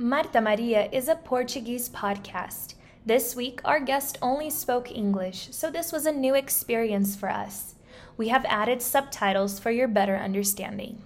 Marta Maria is a Portuguese podcast. This week, our guest only spoke English, so this was a new experience for us. We have added subtitles for your better understanding.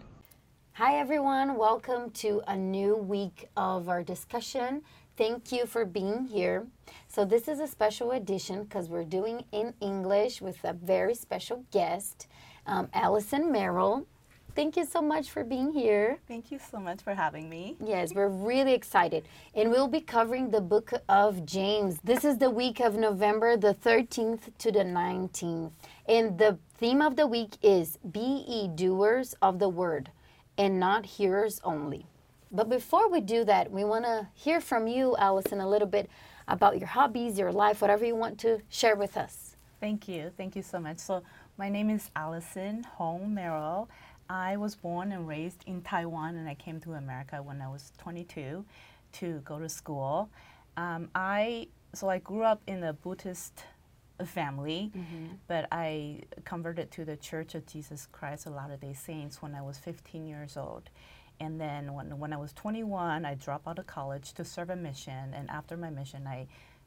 Hi, everyone. Welcome to a new week of our discussion. Thank you for being here. So, this is a special edition because we're doing in English with a very special guest, um, Allison Merrill. Thank you so much for being here. Thank you so much for having me. Yes, we're really excited. And we'll be covering the book of James. This is the week of November the 13th to the 19th. And the theme of the week is Be ye doers of the word and not hearers only. But before we do that, we want to hear from you, Allison, a little bit about your hobbies, your life, whatever you want to share with us. Thank you. Thank you so much. So, my name is Allison Hong Merrill. I was born and raised in Taiwan, and I came to America when I was 22 to go to school. Um, I so I grew up in a Buddhist family, mm-hmm. but I converted to the Church of Jesus Christ of Latter-day Saints when I was 15 years old. And then when, when I was 21, I dropped out of college to serve a mission. And after my mission, I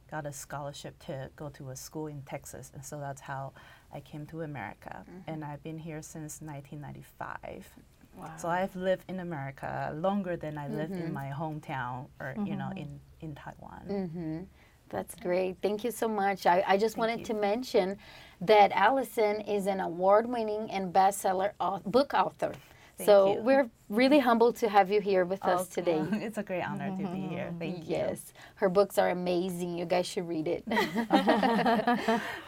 got a scholarship to go to a school in Texas. And so that's how I came to America. Mm-hmm. And I've been here since 1995. Wow. So I've lived in America longer than I mm-hmm. lived in mm-hmm. my hometown or, mm-hmm. you know, mm-hmm. in, in Taiwan. Mm-hmm. That's great. Thank you so much. I, I just Thank wanted you. to mention that Allison is an award winning and bestseller book author. Thank so you. we're really humbled to have you here with us today. It's a great honor to be here. Thank you. Yes, her books are amazing. You guys should read it.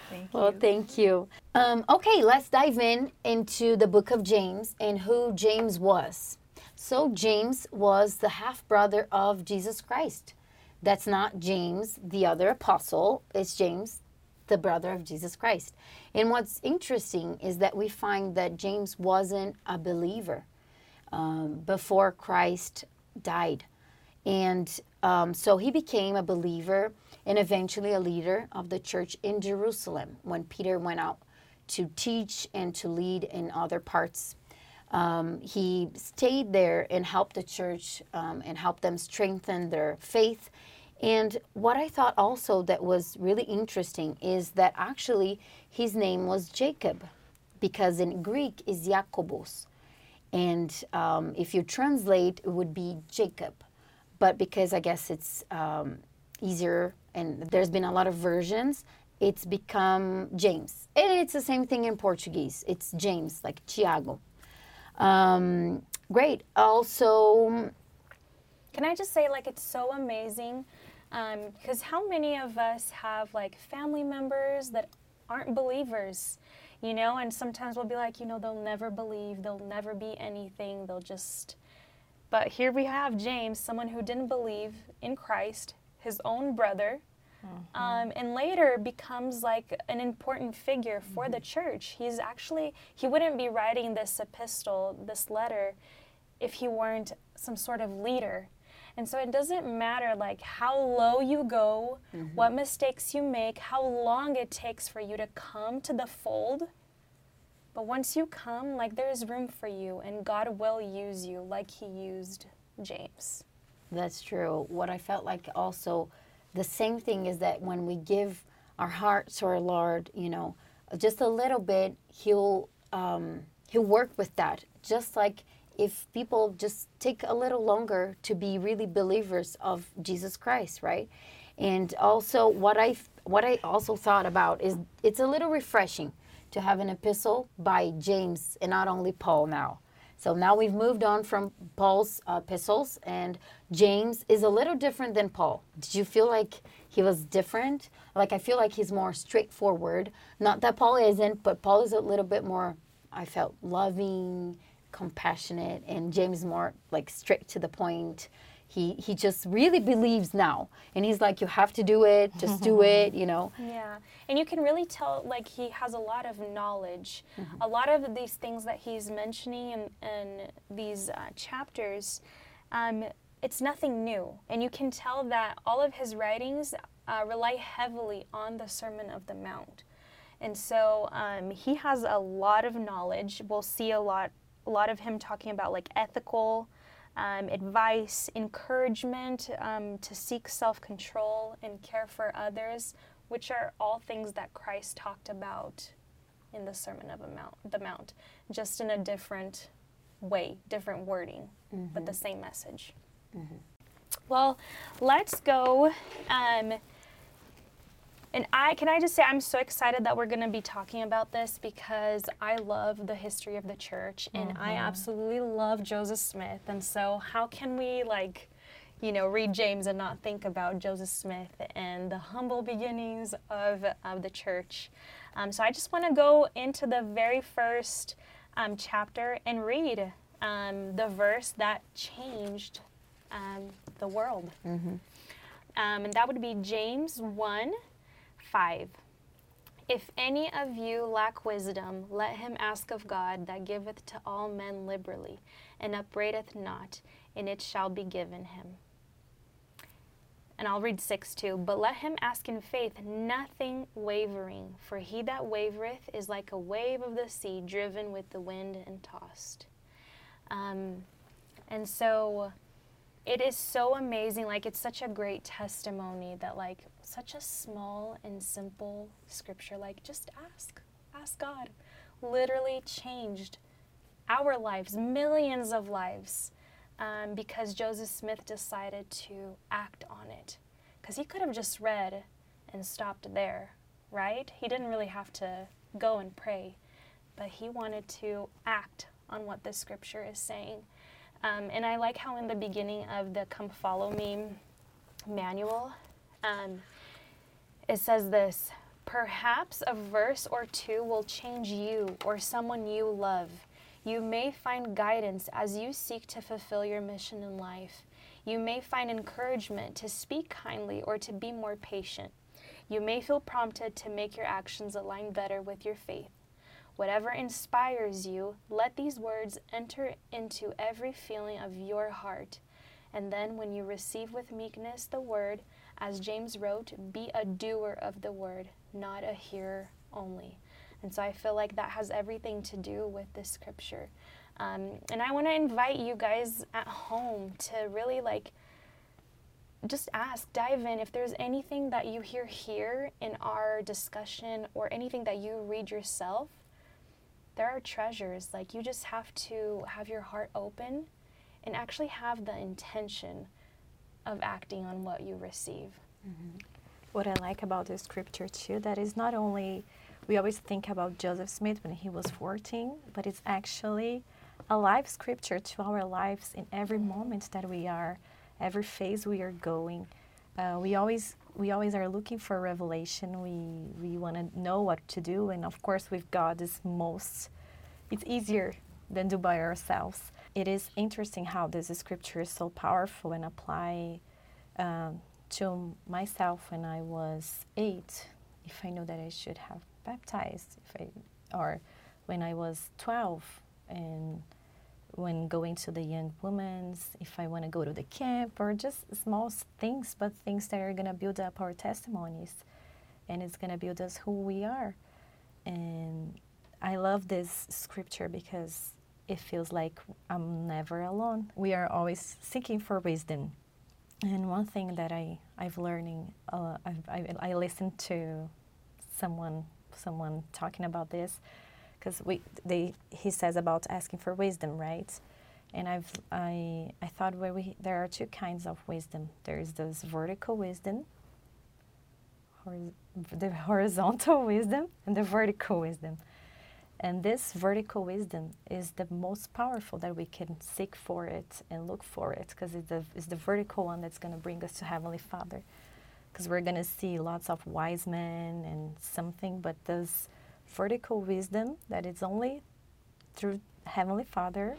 thank well, thank you. Um, okay, let's dive in into the book of James and who James was. So James was the half brother of Jesus Christ. That's not James, the other apostle. It's James, the brother of Jesus Christ. And what's interesting is that we find that James wasn't a believer um, before Christ died. And um, so he became a believer and eventually a leader of the church in Jerusalem when Peter went out to teach and to lead in other parts. Um, he stayed there and helped the church um, and helped them strengthen their faith and what I thought also that was really interesting is that actually his name was Jacob, because in Greek is Jakobos. And um, if you translate, it would be Jacob. But because I guess it's um, easier and there's been a lot of versions, it's become James. And it's the same thing in Portuguese. It's James, like Tiago. Um, great. Also, can I just say, like, it's so amazing because um, how many of us have like family members that aren't believers, you know? And sometimes we'll be like, you know, they'll never believe, they'll never be anything, they'll just. But here we have James, someone who didn't believe in Christ, his own brother, Mm-hmm. Um, and later becomes like an important figure for mm-hmm. the church. He's actually, he wouldn't be writing this epistle, this letter, if he weren't some sort of leader and so it doesn't matter like how low you go, mm-hmm. what mistakes you make, how long it takes for you to come to the fold. But once you come, like there's room for you and God will use you like he used James. That's true. What I felt like also the same thing is that when we give our hearts to our Lord, you know, just a little bit, he'll um, he'll work with that. Just like if people just take a little longer to be really believers of Jesus Christ, right? And also what I what I also thought about is it's a little refreshing to have an epistle by James and not only Paul now. So now we've moved on from Paul's uh, epistles, and James is a little different than Paul. Did you feel like he was different? Like I feel like he's more straightforward. Not that Paul isn't, but Paul is a little bit more. I felt loving compassionate and James more like straight to the point. he he just really believes now and he's like you have to do it just do it you know Yeah, and you can really tell like he has a lot of knowledge. A lot of these things that he's mentioning in, in these uh, chapters, um, it's nothing new, and you can tell that all of his writings uh, rely heavily on the Sermon of the Mount, and so um, he has a lot of knowledge. We'll see a lot, a lot of him talking about like ethical. Um, advice, encouragement um, to seek self control and care for others, which are all things that Christ talked about in the Sermon of the Mount, the Mount, just in a different way, different wording, but the same message. Well, let's go. Um, and I can I just say I'm so excited that we're going to be talking about this because I love the history of the church and I absolutely love Joseph Smith. And so how can we like you know read James and not think about Joseph Smith and the humble beginnings of of the church? Um, so I just want to go into the very first um, chapter and read um, the verse that changed um, the world. Um, and that would be James 1 5. If any of you lack wisdom, let him ask of God that giveth to all men liberally, and upbraideth not, and it shall be given him. And I'll read 6 too. But let him ask in faith, nothing wavering, for he that wavereth is like a wave of the sea, driven with the wind and tossed. Um, and so it is so amazing like it's such a great testimony that like such a small and simple scripture like just ask ask god. Literally changed our lives millions of lives um, because joseph smith decided to act on it. Because he could have just read and stopped there right? He didn't really have to go and pray but he wanted to act on what the scripture is saying. Um, and I like how in the beginning of the Come Follow Me manual, um, it says this Perhaps a verse or two will change you or someone you love. You may find guidance as you seek to fulfill your mission in life. You may find encouragement to speak kindly or to be more patient. You may feel prompted to make your actions align better with your faith. Whatever inspires you, let these words enter into every feeling of your heart. And then, when you receive with meekness the word, as James wrote, be a doer of the word, not a hearer only. And so I feel like that has everything to do with this scripture. Um, and I want to invite you guys at home to really like just ask, dive in. If there's anything that you hear here in our discussion or anything that you read yourself, there are treasures. Like you just have to have your heart open and actually have the intention of acting on what you receive. what I like about the scripture too, that is not only we always think about Joseph Smith when he was 14, but it's actually a live scripture to our lives in every moment that we are, every phase we are going. Uh, we always we always are looking for revelation. We we want to know what to do, and of course, with God, is most it's easier than do by ourselves. It is interesting how this scripture is so powerful and apply um, to myself when I was eight. If I know that I should have baptized, if I, or when I was twelve, and when going to the young women's, if I want to go to the camp, or just small things, but things that are gonna build up our testimonies, and it's gonna build us who we are. And I love this scripture because it feels like I'm never alone. We are always seeking for wisdom. And one thing that I, I've learning, uh, I've, I, I listened to someone someone talking about this because we they he says about asking for wisdom, right? And I've I I thought where we there are two kinds of wisdom. There's this vertical wisdom, horiz- the horizontal wisdom, and the vertical wisdom. And this vertical wisdom is the most powerful that we can seek for it and look for it because it's the, it's the vertical one that's going to bring us to Heavenly Father. Because we're going to see lots of wise men and something, but this vertical wisdom that is only through Heavenly Father,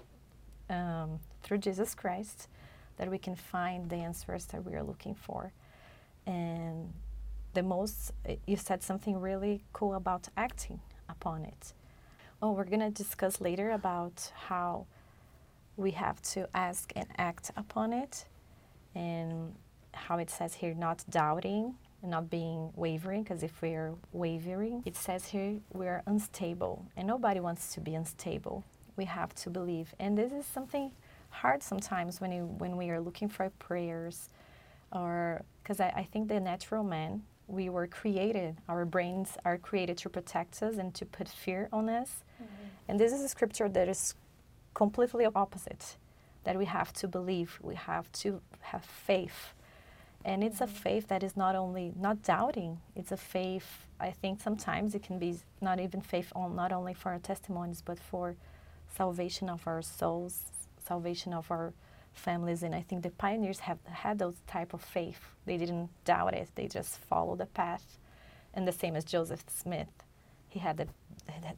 um, through Jesus Christ, that we can find the answers that we are looking for. And the most, you said something really cool about acting upon it. Well, we're going to discuss later about how we have to ask and act upon it, and how it says here not doubting not being wavering, because if we're wavering, it says here we're unstable, and nobody wants to be unstable. We have to believe, and this is something hard sometimes when you when we are looking for prayers, or because I, I think the natural man we were created, our brains are created to protect us and to put fear on us. Mm-hmm. And this is a scripture that is completely opposite that we have to believe, we have to have faith. And it's mm-hmm. a faith that is not only not doubting, it's a faith I think sometimes it can be not even faith on not only for our testimonies but for salvation of our souls, salvation of our families and I think the pioneers have had those type of faith. They didn't doubt it. They just followed the path. And the same as Joseph Smith. He had that,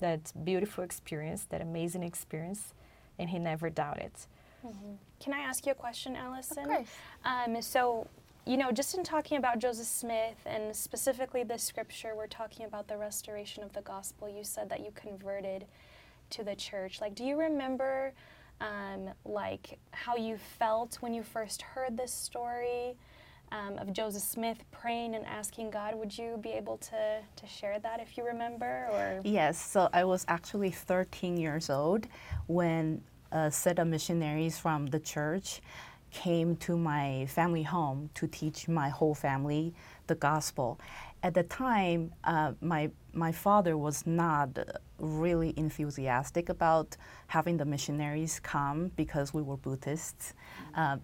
that beautiful experience, that amazing experience, and he never doubted. Mm-hmm. Can I ask you a question, Allison? Of course. Um, so, you know, just in talking about Joseph Smith and specifically the scripture, we're talking about the restoration of the gospel. You said that you converted to the church. Like, do you remember um, like how you felt when you first heard this story um, of Joseph Smith praying and asking God. Would you be able to, to share that if you remember? Or yes, so I was actually 13 years old when a set of missionaries from the church came to my family home to teach my whole family the gospel. At the time, uh, my my father was not really enthusiastic about having the missionaries come because we were Buddhists. Uh,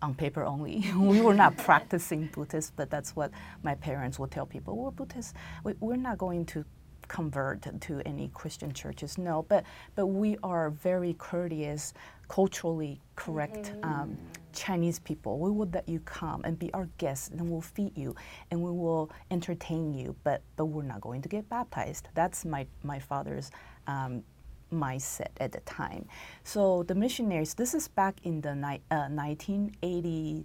on paper only. we were not practicing Buddhists, but that's what my parents would tell people. We're Buddhists. We, we're not going to convert to any Christian churches. No, but but we are very courteous, culturally correct mm-hmm. um, Chinese people. We would let you come and be our guests, and we'll feed you, and we will entertain you. But but we're not going to get baptized. That's my my father's. Um, mindset at the time. So the missionaries, this is back in the ni- uh, 1980,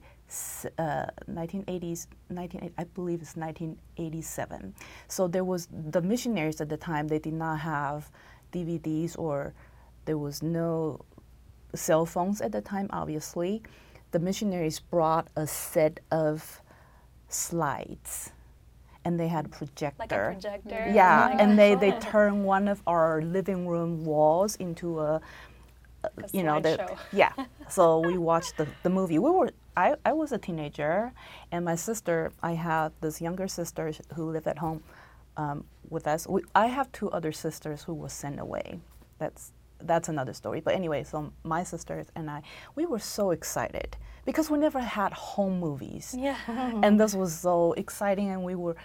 uh, 1980s, 19, I believe it's 1987. So there was the missionaries at the time. They did not have DVDs or there was no cell phones at the time. Obviously, the missionaries brought a set of slides and they had a projector. Like a projector. Yeah, oh and they, they turned one of our living room walls into a, a you know, the, yeah. so we watched the, the movie. We were I, I was a teenager, and my sister, I have this younger sister who lived at home um, with us. We, I have two other sisters who were sent away. That's that's another story. But anyway, so my sisters and I, we were so excited because we never had home movies. Yeah. and this was so exciting, and we were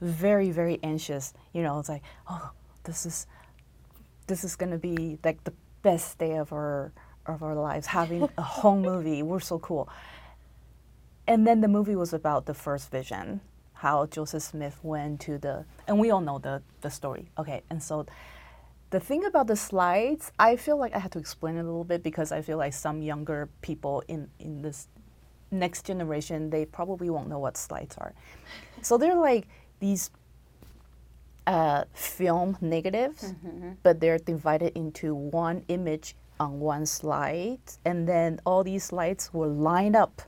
very very anxious. You know, it's like, oh, this is this is gonna be like the best day of our of our lives having a home movie. We're so cool. And then the movie was about the first vision, how Joseph Smith went to the, and we all know the, the story. Okay, and so the thing about the slides, I feel like I had to explain it a little bit because I feel like some younger people in, in this next generation, they probably won't know what slides are. so they're like these uh, film negatives, mm-hmm. but they're divided into one image on one slide, and then all these slides were lined up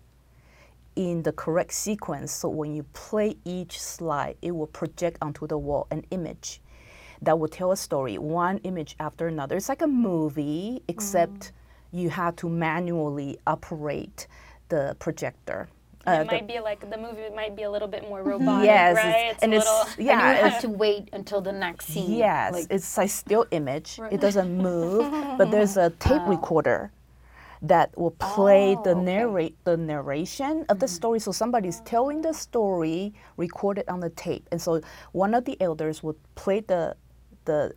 in the correct sequence. So when you play each slide, it will project onto the wall an image that will tell a story, one image after another. It's like a movie, except mm. you have to manually operate the projector. Uh, it might be like the movie might be a little bit more robotic, yes, right? It's, and it's yeah, and you have to wait until the next scene. Yes, like, it's a still image. Right. It doesn't move, but there's a tape recorder that will play oh, the narrate the narration of the mm-hmm. story. So somebody's telling the story recorded on the tape, and so one of the elders would play the the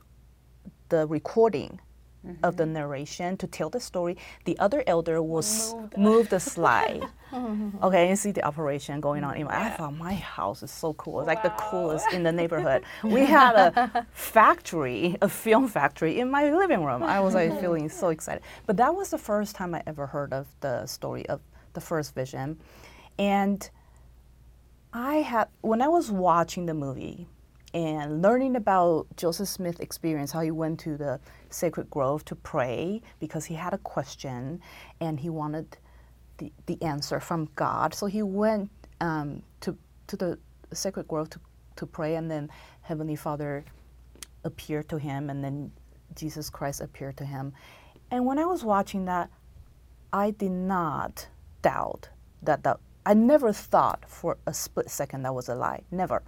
the recording mm-hmm. of the mm-hmm. narration to tell the story. The other elder will move, move the slide. okay, you see the operation going on. Yeah. I thought my house is so cool. It's wow. like the coolest in the neighborhood. we had a factory, a film factory in my living room. I was like feeling so excited. But that was the first time I ever heard of the story of the first vision. And I had, when I was watching the movie and learning about Joseph Smith's experience, how he went to the sacred grove to pray because he had a question and he wanted the, the answer from God. So he went um, to, to the sacred grove to, to pray, and then Heavenly Father appeared to him, and then Jesus Christ appeared to him. And when I was watching that, I did not doubt that that I never thought for a split second that was a lie. Never.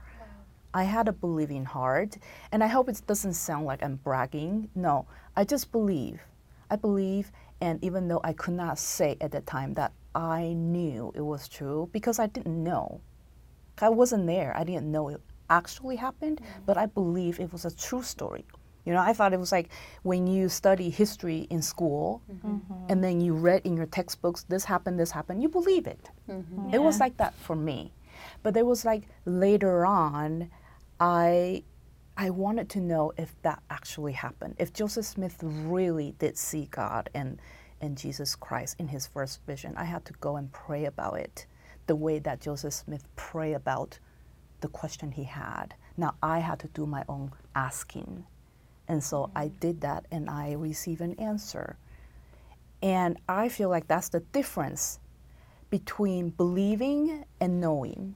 I had a believing heart, and I hope it doesn't sound like I'm bragging. No, I just believe. I believe, and even though I could not say at the time that I knew it was true because I didn't know. I wasn't there. I didn't know it actually happened, mm-hmm. but I believe it was a true story. You know, I thought it was like when you study history in school mm-hmm. Mm-hmm. and then you read in your textbooks, this happened, this happened, you believe it. It was like that for me. But there was like later on, I I wanted to know if that actually happened. If Joseph Smith really did see God and and Jesus Christ in his first vision, I had to go and pray about it the way that Joseph Smith prayed about the question he had. Now I had to do my own asking. And so I mm-hmm. did that and I received an answer. And I feel like that's the difference between believing and knowing.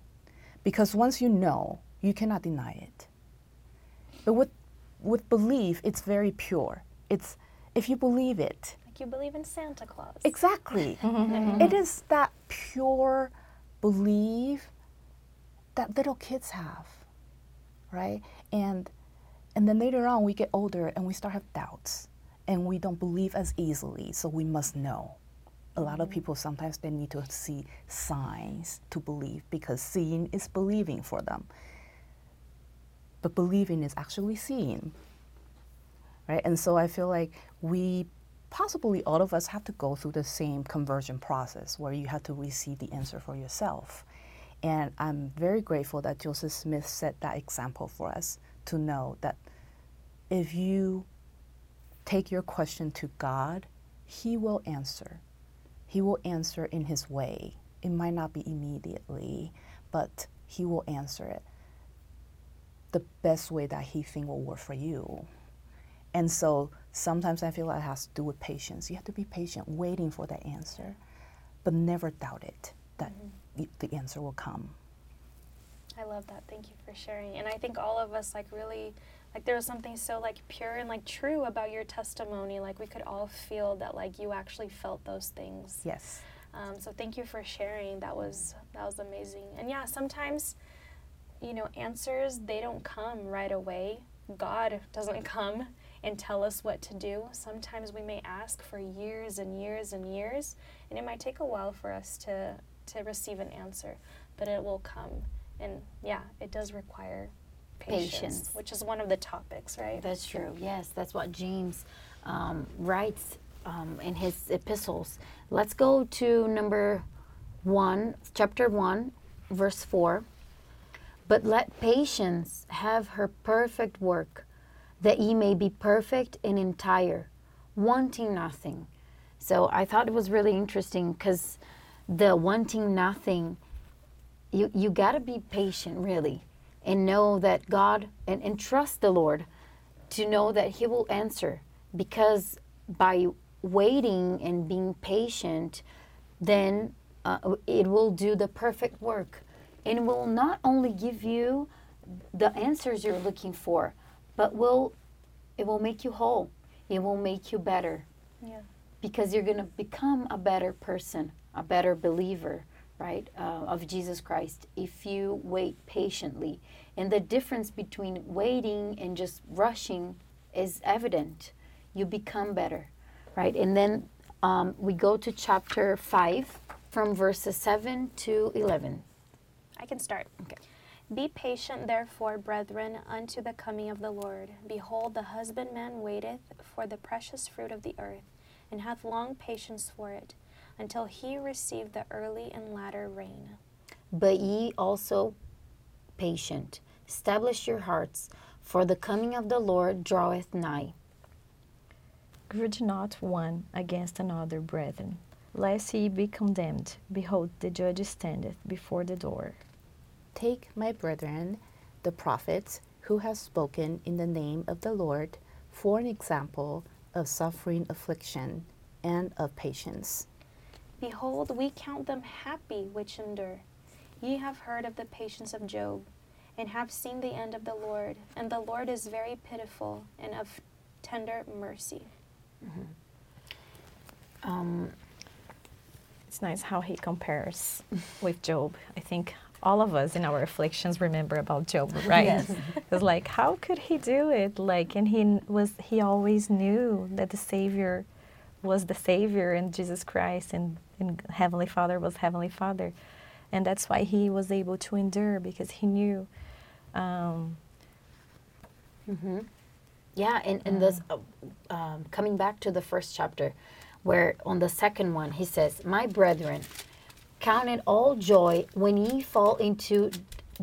Because once you know, you cannot deny it. But with, with belief, it's very pure. It's if you believe it, Like you believe in Santa Claus. Exactly. Mm-hmm. it is that pure belief that little kids have, right? And and then later on we get older and we start have doubts and we don't believe as easily, so we must know. A lot of mm-hmm. people sometimes they need to see signs to believe because seeing is believing for them. But believing is actually seeing right? And so I feel like we possibly all of us have to go through the same conversion process where you have to receive the answer for yourself. And I'm very grateful that Joseph Smith set that example for us to know that if you take your question to God, He will answer. He will answer in His way. It might not be immediately, but He will answer it the best way that He think will work for you. And so sometimes I feel like it has to do with patience. You have to be patient, waiting for that answer, but never doubt it that y- the answer will come. I love that. Thank you for sharing. And I think all of us like really like there was something so like pure and like true about your testimony. Like we could all feel that like you actually felt those things. Yes. Um, so thank you for sharing. That was that was amazing. And yeah, sometimes you know answers they don't come right away. God doesn't come and tell us what to do. Sometimes we may ask for years and years and years, and it might take a while for us to to receive an answer, but it will come. And yeah, it does require patience, Patience. which is one of the topics, right? That's true. Yes, that's what James um, writes um, in his epistles. Let's go to number one, chapter one, verse four. But let patience have her perfect work, that ye may be perfect and entire, wanting nothing. So I thought it was really interesting because the wanting nothing you you got to be patient really and know that god and, and trust the lord to know that he will answer because by waiting and being patient then uh, it will do the perfect work and will not only give you the answers you're looking for but will it will make you whole it will make you better Yeah. because you're going to become a better person, a better believer, right, uh, of Jesus Christ if you wait patiently. And the difference between waiting and just rushing is evident. You become better, right? And then um, we go to chapter 5 from verses 7 to 11. I can start. Okay. Be patient, therefore, brethren, unto the coming of the Lord. Behold, the husbandman waiteth for the precious fruit of the earth, and hath long patience for it, until he receive the early and latter rain. But ye also patient, establish your hearts, for the coming of the Lord draweth nigh. Grudge not one against another, brethren, lest ye be condemned. Behold, the judge standeth before the door. Take, my brethren, the prophets who have spoken in the name of the Lord for an example of suffering affliction and of patience. Behold, we count them happy which endure. Ye have heard of the patience of Job, and have seen the end of the Lord. And the Lord is very pitiful and of tender mercy. Um, It's nice how he compares with Job. I think all of us in our afflictions remember about Job, right? Yes. It's like how could he do it? Like, and he was he always knew that the Savior was the Savior and Jesus Christ and, and Heavenly Father was Heavenly Father, and that's why he was able to endure because he knew. Um, Yeah, and, and this, uh, um, coming back to the first chapter, where on the second one he says, My brethren, count it all joy when ye fall into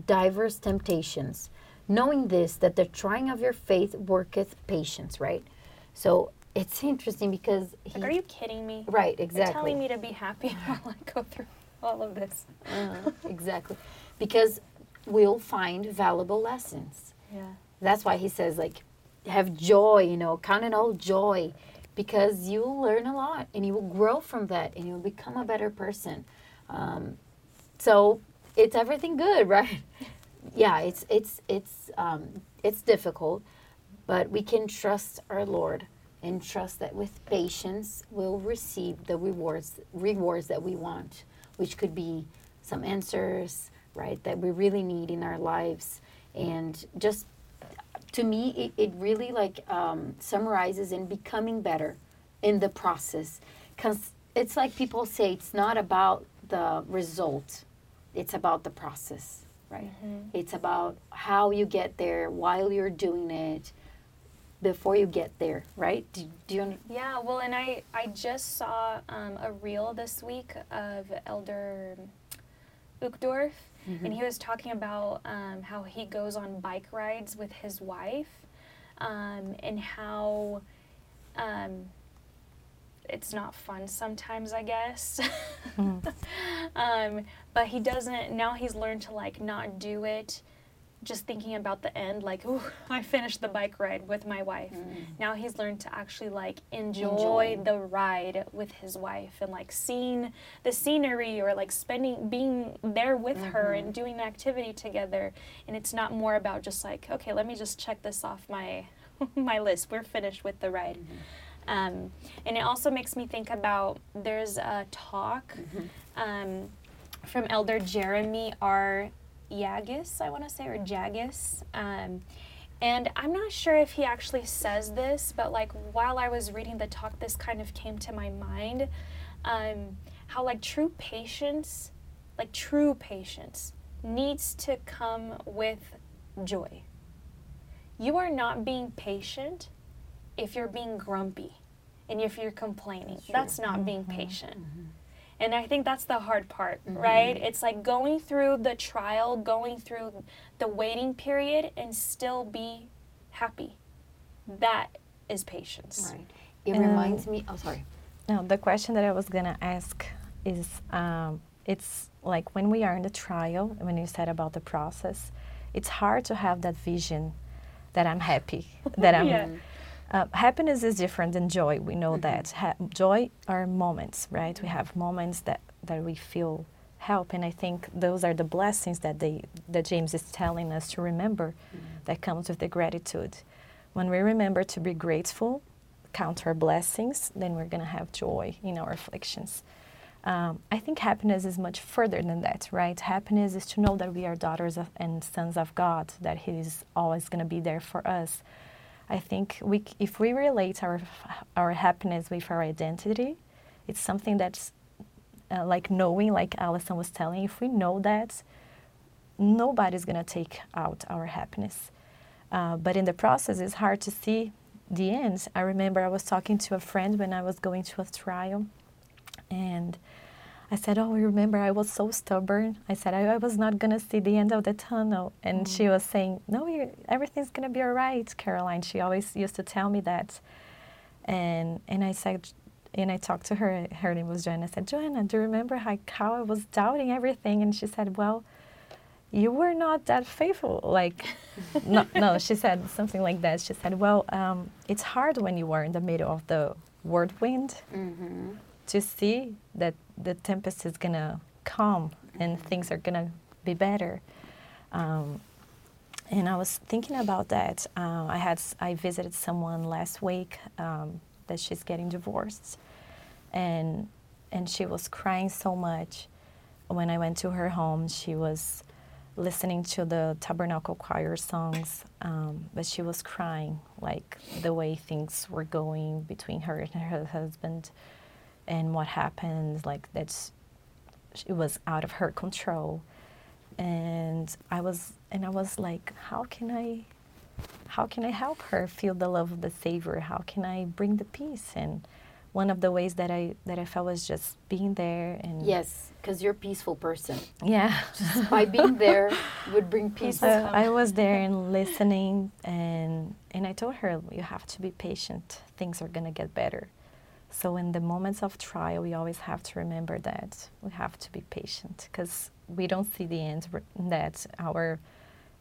diverse temptations, knowing this, that the trying of your faith worketh patience, right? So it's interesting because he. Like, are you kidding me? Right, You're exactly. telling me to be happy while I go through all of this. Uh, exactly. Because we'll find valuable lessons. Yeah. That's why he says, like, have joy, you know, count it all joy because you'll learn a lot and you will grow from that and you'll become a better person. Um, so it's everything good, right? yeah, it's it's it's um, it's difficult, but we can trust our Lord and trust that with patience we'll receive the rewards rewards that we want, which could be some answers, right, that we really need in our lives, and just to me it, it really like um, summarizes in becoming better in the process because it's like people say it's not about the result. It's about the process right? It's about how you get there while you're doing it before you get there right? Do, do you Yeah, well, and I, I just saw um, a reel this week of Elder Uchtdorf, and he was talking about um, how he goes on bike rides with his wife, um, and how um, it's not fun sometimes, I guess. Hmm. um, but he doesn't. Now he's learned to like not do it. Just thinking about the end, like, ooh, I finished the bike ride with my wife. Hmm. Now he's learned to actually like enjoy, Enjoy. the ride with his wife and like seeing the scenery or like spending being there with her mm-hmm. and doing the activity together. And it's not more about just like, okay, let me just check this off my my list. We're finished with the ride. Mm-hmm. Um, and it also makes me think about there's a talk um, from Elder Jeremy R. Yagis, I want to say, or Jagis. Um, and I'm not sure if he actually says this, but like while I was reading the talk, this kind of came to my mind. Um, how like true patience, like true patience, needs to come with joy. You are not being patient if you're being grumpy and if you're complaining. That's not being mm-hmm. patient. Mm-hmm. And I think that's the hard part, mm-hmm. right? It's like going through the trial, going through the waiting period, and still be happy. That is patience. right it um, reminds me oh sorry Now, the question that I was gonna ask is, um, it's like when we are in the trial, when you said about the process, it's hard to have that vision that I'm happy, that I'm. Yeah. Uh, happiness is different than joy. We know that. Ha- joy are moments, right? We have moments that, that we feel help, and I think those are the blessings that they that James is telling us to remember. That comes with the gratitude. When we remember to be grateful, count our blessings, then we're gonna have joy in our afflictions. Um, I think happiness is much further than that, right? Happiness is to know that we are daughters of, and sons of God, that He is always going to be there for us. I think we, if we relate our, our happiness with our identity, it's something that's uh, like knowing, like Allison was telling, if we know that, nobody's going to take out our happiness. Uh, but in the process, it's hard to see the end. I remember I was talking to a friend when I was going to a trial, and I said, Oh, you remember, I was so stubborn. I said, I, I was not going to see the end of the tunnel. And she was saying, No, you everything's going to be all right, Caroline. She always used to tell me that. And, and I said, and I talked to her. Her name was Joanna. I said, Joanna, do you remember how, how I was doubting everything? And she said, Well, you were not that faithful. Like, no, no, she said something like that. She said, Well, um, it's hard when you are in the middle of the whirlwind to see that the tempest is gonna come and things are gonna be better. Um, and I was thinking about that. Uh, I had I visited someone last week um, that she's getting divorced, and and she was crying so much. When I went to her home, she was listening to the Tabernacle Choir songs, um, but she was crying like the way things were going between her and her husband, and what happened. Like that's it was out of her control and I was and I was like, how can I how can I help her feel the love of the Savior? How can I bring the peace? And one of the ways that I that I felt was just being there and Yes, because you're a peaceful person. yeah. By being there would bring peace. So I was there and listening, and and I told her, you have to be patient. Things are gonna get better. So in the moments of trial, we always have to remember that we have to be patient because we don't see the end. That our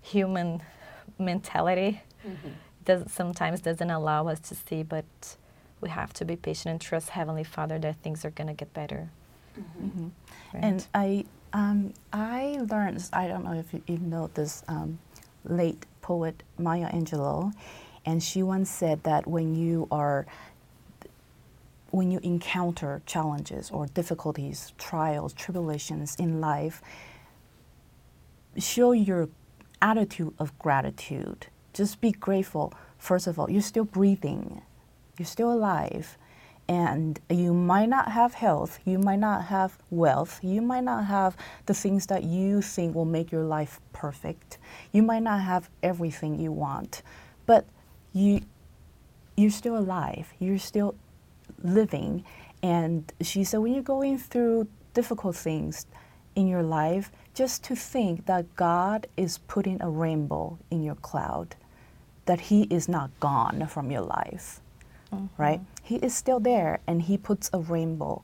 human mentality does sometimes doesn't allow us to see, but we have to be patient and trust Heavenly Father that things are gonna get better. Right. And I, um, I learned, I don't know if you even know this um, late poet Maya Angelou, and she once said that when you are, when you encounter challenges or difficulties, trials, tribulations in life, show your attitude of gratitude. Just be grateful. First of all, you're still breathing, you're still alive, and you might not have health, you might not have wealth, you might not have the things that you think will make your life perfect. You might not have everything you want, but you you're still alive. You're still living. And she said, when you're going through difficult things in your life, just to think that God is putting a rainbow in your cloud, that He is not gone from your life, mm-hmm. right? He is still there and He puts a rainbow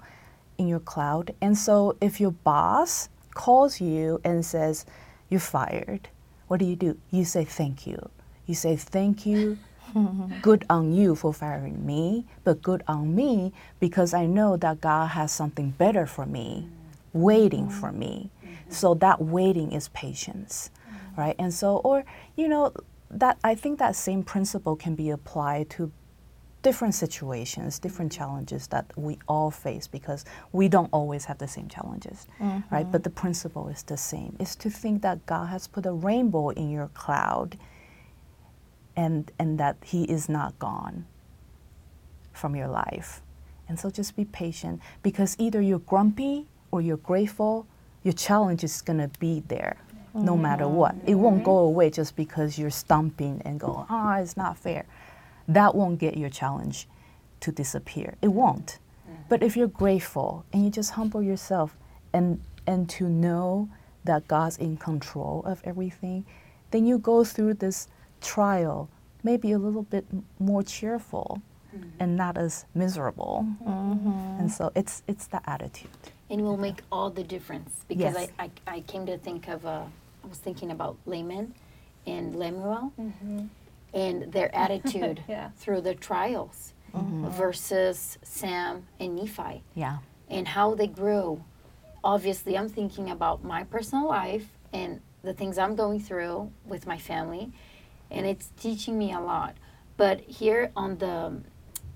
in your cloud. And so if your boss calls you and says, you're fired, what do you do? You say, thank you. You say, thank you good on you for firing me, but good on me because I know that God has something better for me, waiting for me. So that waiting is patience, right? And so, or, you know, that I think that same principle can be applied to different situations, different challenges that we all face because we don't always have the same challenges, right? Mm-hmm. But the principle is the same. Is to think that God has put a rainbow in your cloud and and that he is not gone from your life. And so just be patient because either you're grumpy or you're grateful, your challenge is going to be there no mm-hmm. matter what. It won't go mm-hmm. away just because you're stomping and going, "Ah, it's not fair." That won't get your challenge to disappear. It won't. Mm-hmm. But if you're grateful and you just humble yourself and and to know that God's in control of everything, then you go through this trial maybe a little bit more cheerful mm-hmm. and not as miserable. Mm-hmm. And so it's it's the attitude. and it will make all the difference because Yes. I, I, I came to think of uh, I was thinking about Laman and Lemuel mm-hmm. and their attitude Yeah. through the trials versus Sam and Nephi Yeah. and how they grew. Obviously, I'm thinking about my personal life and the things I'm going through with my family, and it's teaching me a lot. But here on the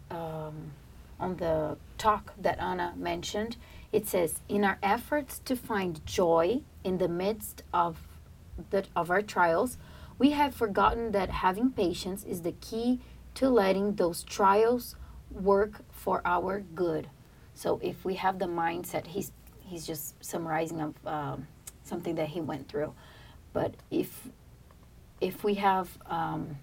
um, on the talk that Ana mentioned, it says, "In our efforts to find joy in the midst of the, of our trials, we have forgotten that having patience is the key to letting those trials work for our good." So if we have the mindset, he's he's just summarizing of um, something that he went through, but if if we have um,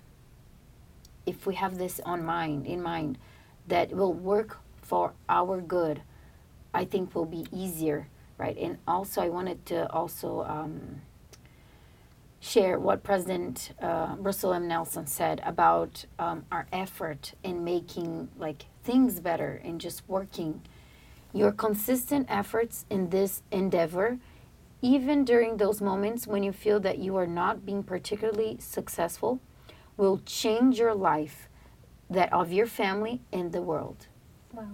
if we have this on mind in mind that will work for our good i think will be easier right and also i wanted to also um, share what president uh, russell m nelson said about um, our effort in making like things better and just working. Your consistent efforts in this endeavor, even during those moments when you feel that you are not being particularly successful, will change your life, that of your family, and the world. Wow.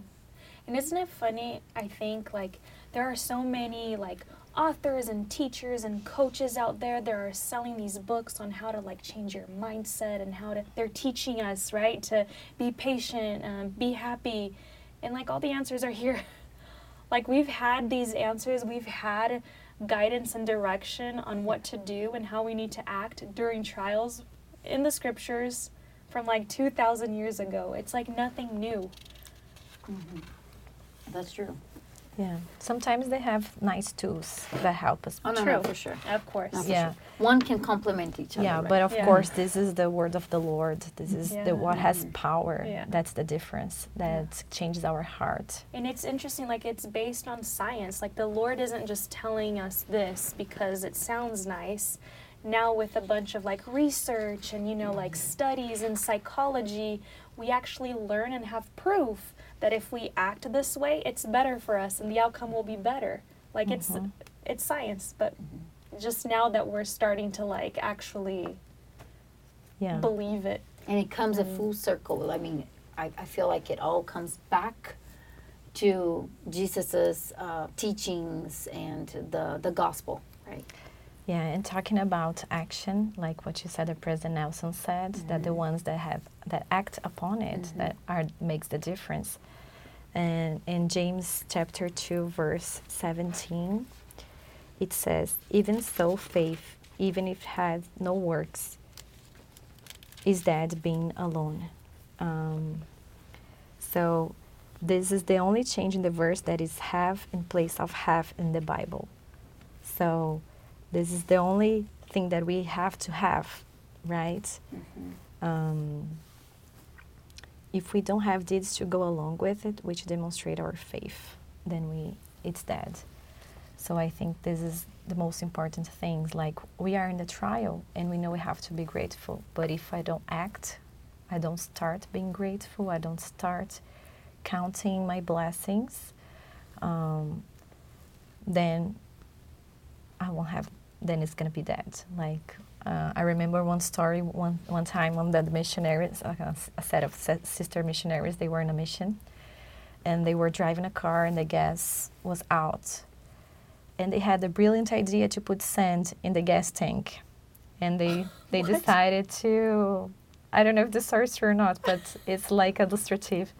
And isn't it funny? I think like there are so many like authors and teachers and coaches out there that are selling these books on how to like change your mindset and how to they're teaching us right to be patient um, be happy and like all the answers are here like we've had these answers we've had guidance and direction on what to do and how we need to act during trials in the scriptures from like 2000 years ago. It's like nothing new. Mm-hmm. That's true. Yeah. Sometimes they have nice tools that help us. Oh, no, True. no, for sure. of course No, Yeah. sure. One can complement each other. Yeah, right? but of Yeah. course, this is the word of the Lord. This is Yeah. the what has mm. power. Yeah. That's the difference. That changes our heart. And it's interesting, like it's based on science. Like the Lord isn't just telling us this because it sounds nice. Now with a bunch of like research and you know like studies in psychology, we actually learn and have proof that if we act this way, it's better for us and the outcome will be better. Like it's mm-hmm. it's science, but mm-hmm. just now that we're starting to like actually Yeah. believe it. and it comes a mm. full circle. I mean, I, I feel like it all comes back to Jesus's uh, teachings and the the gospel, right? Yeah, and talking about action, like what you said, the President Nelson said, that the mm-hmm. ones that have that act upon it that are makes the difference. And in James chapter two, verse seventeen, it says, "Even so, faith, even if it has no works, is dead being alone." Um, so, this is the only change in the verse that is have in place of have in the Bible. So this is the only thing that we have to have, right? Um, if we don't have deeds to go along with it, which demonstrate our faith, then we it's dead. So I think this is the most important things. Like we are in the trial, and we know we have to be grateful. But if I don't act, I don't start being grateful. I don't start counting my blessings. Um, then I won't have. Then it's gonna be dead. Like uh, I remember one story. One one time, of the missionaries, uh, a set of sister missionaries, they were in a mission, and they were driving a car, and the gas was out, and they had the brilliant idea to put sand in the gas tank, and they they decided to. I don't know if this is true or not, but it's like illustrative.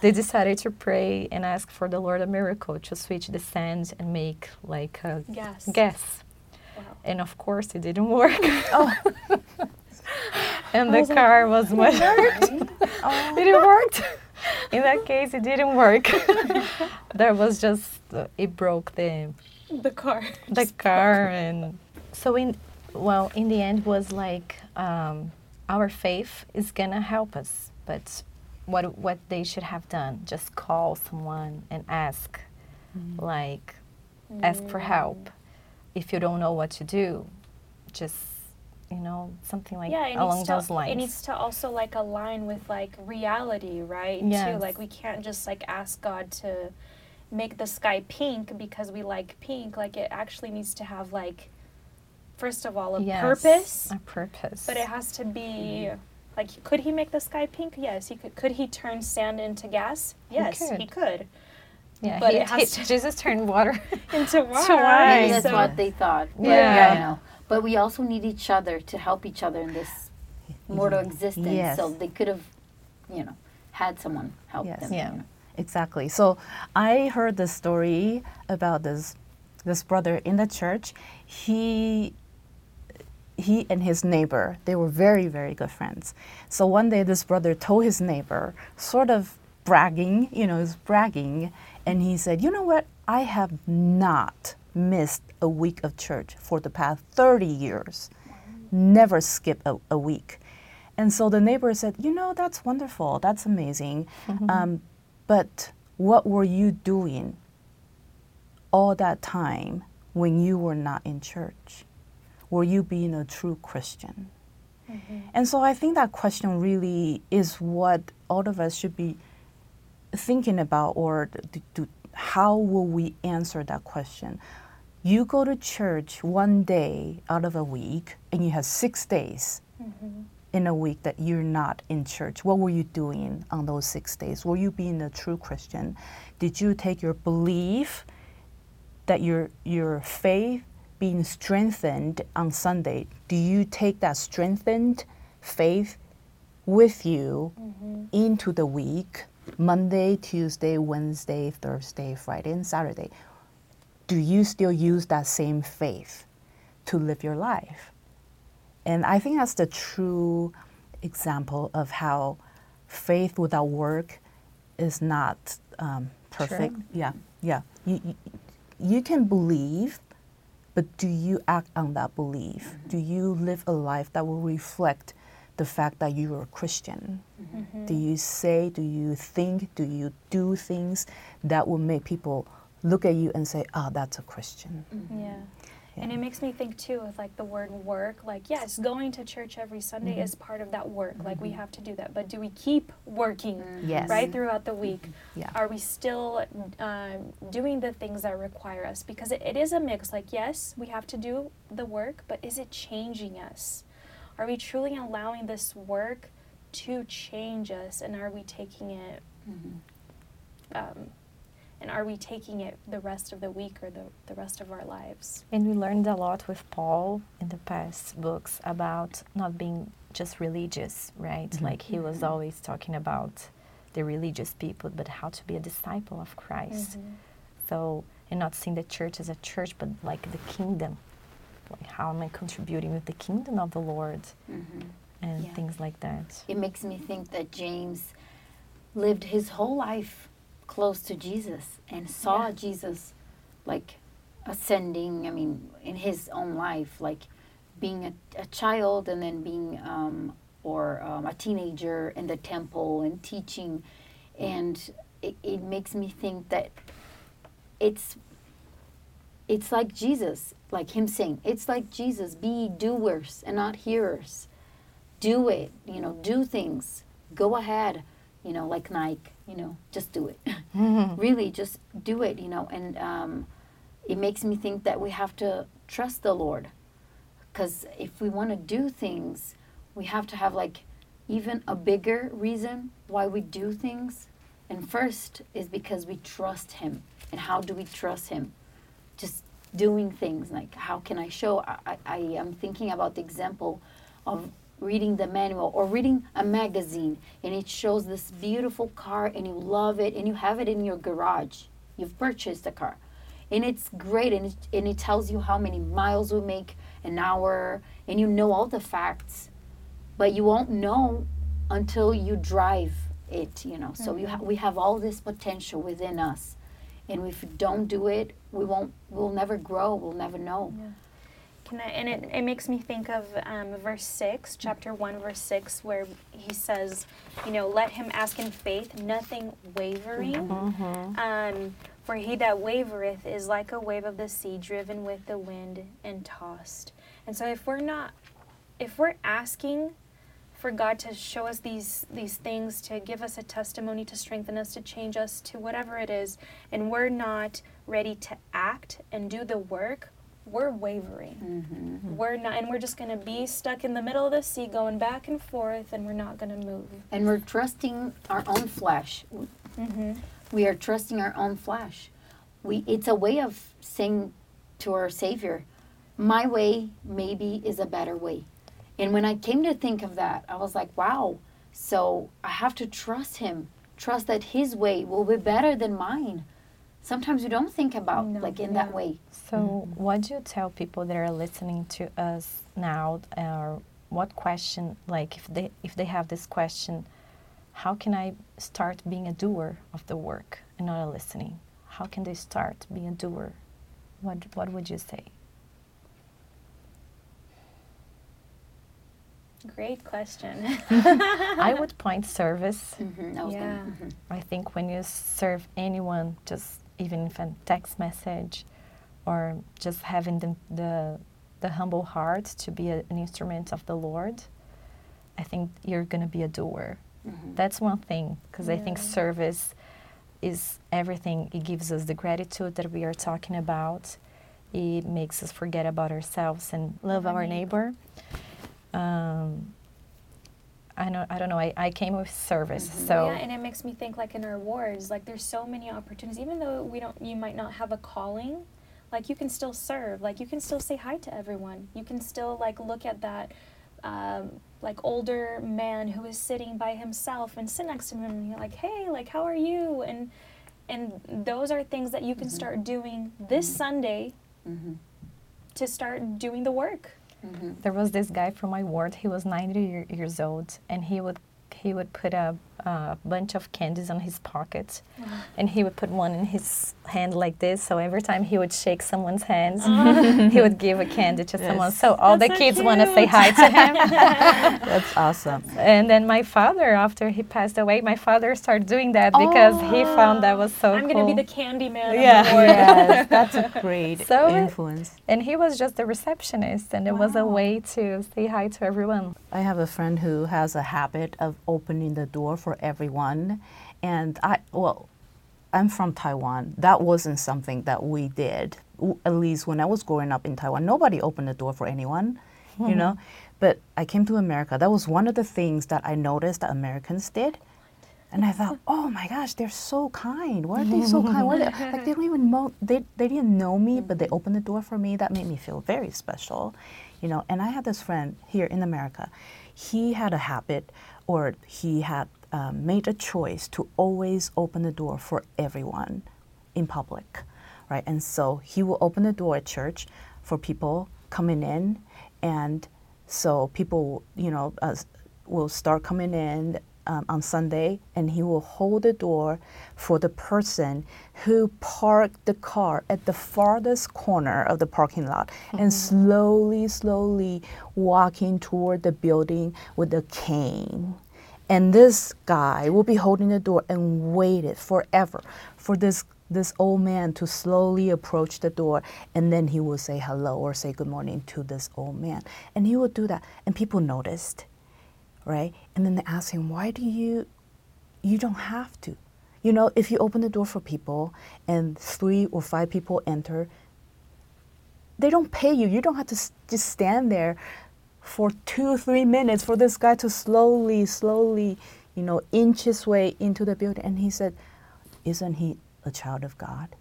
They decided to pray and ask for the Lord a miracle to switch the sand and make like a Gas. gas. Wow. And of course, it didn't work. and the car was much. it didn't work. In that case, it didn't work. there was just uh, it broke the The car. the car and so in well in the end was like um, our faith is gonna help us but what what they should have done just call someone and ask like ask for help if you don't know what to do just you know something like yeah, it along needs those to, lines It needs to also like align with like reality, right? Too. Like we can't just like ask God to make the sky pink because we like pink. Like it actually needs to have like first of all a Yes, purpose, a purpose but it has to be mm-hmm. like could he make the sky pink? Yes, he could. Could he turn sand into gas? Yes, he could. could. Yeah but he, it has he- to- Jesus turned water Into wine. wine. Maybe that's So- what they thought. But, Yeah. You know, but we also need each other to help each other in this mortal existence. Yes. So they could have, you know, had someone help Yes. them. Yeah. you know. Exactly. So I heard the story about this this brother in the church. He he and his neighbor, they were very, very good friends. So one day this brother told his neighbor, sort of bragging, you know, he's bragging, and he said, You know what? I have not missed a week of church for the past 30 years. Never skip a, a week. And so the neighbor said, You know, that's wonderful. That's amazing. Um, but what were you doing all that time when you were not in church? Were you being a true Christian? And so I think that question really is what all of us should be thinking about or d- d- how will we answer that question? You go to church one day out of a week, and you have six days mm-hmm. in a week that you're not in church. What were you doing on those six days? Were you being a true Christian? Did you take your belief that your your faith being strengthened on Sunday? Do you take that strengthened faith with you mm-hmm. into the week, Monday, Tuesday, Wednesday, Thursday, Friday, and Saturday? Do you still use that same faith to live your life? And I think that's the true example of how faith without work is not um, perfect. Yeah, yeah. You, you, you can believe, but do you act on that belief? Do you live a life that will reflect the fact that you are a Christian? Mm-hmm. Do you say, do you think, do you do things that will make people look at you and say, oh, that's a Christian? Mm-hmm. Yeah. And it makes me think too of like the word work. Like, yes, going to church every Sunday mm-hmm. is part of that work. Like, we have to do that. But do we keep working Yes. right throughout the week? Yeah. Are we still um, doing the things that require us? Because it, it is a mix. Like, yes, we have to do the work, but is it changing us? Are we truly allowing this work to change us? And are we taking it? Mm-hmm. Um, and are we taking it the rest of the week or the, the rest of our lives? And we learned a lot with Paul in the past books about not being just religious, right? Mm-hmm. Like he was mm-hmm. always talking about the religious people, but how to be a disciple of Christ. So, and not seeing the church as a church, but like the kingdom. Like, how am I contributing with the kingdom of the Lord? And Yeah. things like that. It makes me think that James lived his whole life close to Jesus and saw Yeah. Jesus like ascending, I mean, in his own life, like being a, a child and then being um, or um, a teenager in the temple and teaching. And it, it makes me think that it's it's like Jesus, like him saying, it's like Jesus, be doers and not hearers. Do it you know do things. Go ahead you know like nike you know just do it. Really just do it you know and um, it makes me think that we have to trust the lord. Because if we want to do things we have to have like even a bigger reason why we do things. And first is because we trust him. And how do we trust him doing things like how can i show? I, I, am thinking about the example of reading the manual or reading a magazine and it shows this beautiful car and you love it and you have it in your garage. You've purchased a car and it's great and it, and it tells you how many miles we make an hour and you know all the facts but you won't know until you drive it you know? So you mm-hmm. ha- we have all this potential within us and if we don't do it we won't we'll never grow we'll never know Can I, and it, it makes me think of um, verse 6, chapter 1, verse 6, where he says, you know, let him ask in faith, nothing wavering. Um, for he that wavereth is like a wave of the sea driven with the wind and tossed. And so if we're not, if we're asking for God to show us these these things, to give us a testimony, to strengthen us, to change us, to whatever it is, and we're not ready to act and do the work, we're wavering. We're not, and we're just going to be stuck in the middle of the sea, going back and forth, and we're not going to move. and we're trusting our own flesh Mm-hmm. we are trusting our own flesh we it's a way of saying to our savior my way maybe is a better way and when i came to think of that i was like wow so i have to trust him trust that his way will be better than mine sometimes we don't think about No, like in that way So, what do you tell people that are listening to us now, or what question, like if they if they have this question, how can I start being a doer of the work and not a listening? How can they start being a doer? What what would you say? Great question. I would point service. Mhm, I Yeah. gonna, mhm. I think when you serve anyone, just even if a text message, or just having the the, the humble heart to be a, an instrument of the Lord, I think you're gonna be a doer. That's one thing because I think service is everything. It gives us the gratitude that we are talking about. It makes us forget about ourselves and love Our our neighbor. Um, I know. I don't know. I, I came with service, so yeah, and it makes me think like in our wards, like there's so many opportunities. Even though we don't, you might not have a calling, like you can still serve. Like you can still say hi to everyone. You can still like look at that, um, like older man who is sitting by himself and sit next to him and you're like, hey, like how are you? And and those are things that you can start doing this Sunday to start doing the work. There was this guy from my ward. He was 90 year, years old, and he would he would put a, a bunch of candies on his pocket, and he would put one in his hand like this. So every time he would shake someone's hands, oh. he would give a candy to someone. So all the so kids want to say hi to him. That's awesome. and then my father, after he passed away, my father started doing that because he oh. found that was so I'm cool. gonna be the candy man. Yeah. Of the ward. yes, that's a great So- uh, influence. and he was just the receptionist, and it was a way to say hi to everyone. I have a friend who has a habit of opening the door for everyone. And I, well, I'm from Taiwan. That wasn't something that we did. W- At least when I was growing up in Taiwan, nobody opened the door for anyone, you mm-hmm. know? But I came to America. That was one of the things that I noticed that Americans did. And I thought, mm-hmm. oh my gosh, they're so kind. Why are they so kind? Why they, like they don't even know they, they didn't know me, but they mm-hmm. opened the door for me. That made me feel very special, you know. And I had this friend here in America. He had a habit, or he had um, made a choice to always open the door for everyone in public, right? And so he will open the door at church for people coming in, and so people, you know, uh, will start coming in um, on Sunday, and he will hold the door for the person who parked the car at the farthest corner of the parking lot, and slowly, slowly walking toward the building with a cane. And this guy will be holding the door and waited forever for this this old man to slowly approach the door and then he will say hello or say good morning to this old man. And he would do that and people noticed, right? And then they asked him, "Why do you you don't have to. You know, if you open the door for people and three or five people enter, they don't pay you. You don't have to just stand there for two, three minutes for this guy to slowly, slowly, you know, inch his way into the building. And he said, Isn't he a child of God?